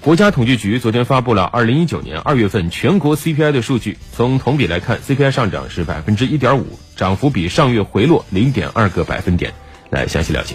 国家统计局昨天发布了二零一九年二月份全国 CPI 的数据，从同比来看，CPI 上涨是百分之一点五，涨幅比上月回落零点二个百分点。来详细了解。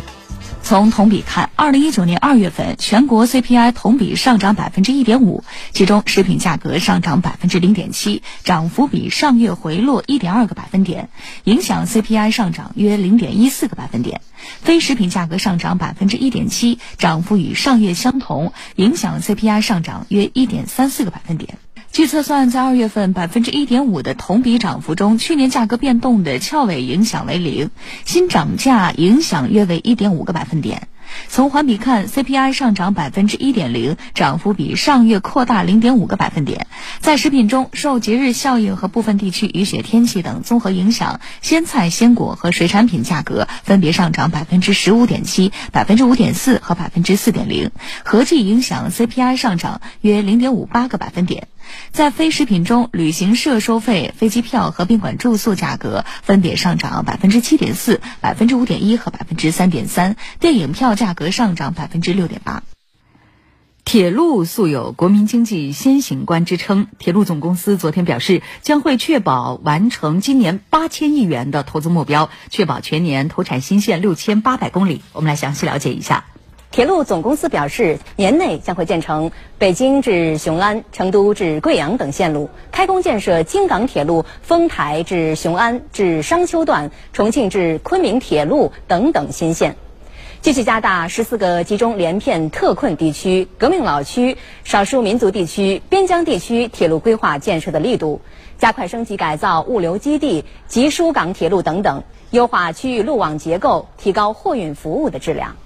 从同比看，二零一九年二月份全国 CPI 同比上涨百分之一点五，其中食品价格上涨百分之零点七，涨幅比上月回落一点二个百分点，影响 CPI 上涨约零点一四个百分点。非食品价格上涨百分之一点七，涨幅与上月相同，影响 CPI 上涨约一点三四个百分点。据测算，在二月份百分之一点五的同比涨幅中，去年价格变动的翘尾影响为零，新涨价影响约为一点五个百分点。从环比看，CPI 上涨百分之一点零，涨幅比上月扩大零点五个百分点。在食品中，受节日效应和部分地区雨雪天气等综合影响，鲜菜、鲜果和水产品价格分别上涨百分之十五点七、百分之五点四和百分之四点零，合计影响 CPI 上涨约零点五八个百分点。在非食品中，旅行社收费、飞机票和宾馆住宿价格分别上涨百分之七点四、百分之五点一和百分之三点三，电影票价格上涨百分之六点八。铁路素有国民经济先行官之称，铁路总公司昨天表示，将会确保完成今年八千亿元的投资目标，确保全年投产新线六千八百公里。我们来详细了解一下。铁路总公司表示，年内将会建成北京至雄安、成都至贵阳等线路，开工建设京港铁路丰台至雄安至商丘段、重庆至昆明铁路等等新线，继续加大十四个集中连片特困地区、革命老区、少数民族地区、边疆地区铁路规划建设的力度，加快升级改造物流基地、集疏港铁路等等，优化区域路网结构，提高货运服务的质量。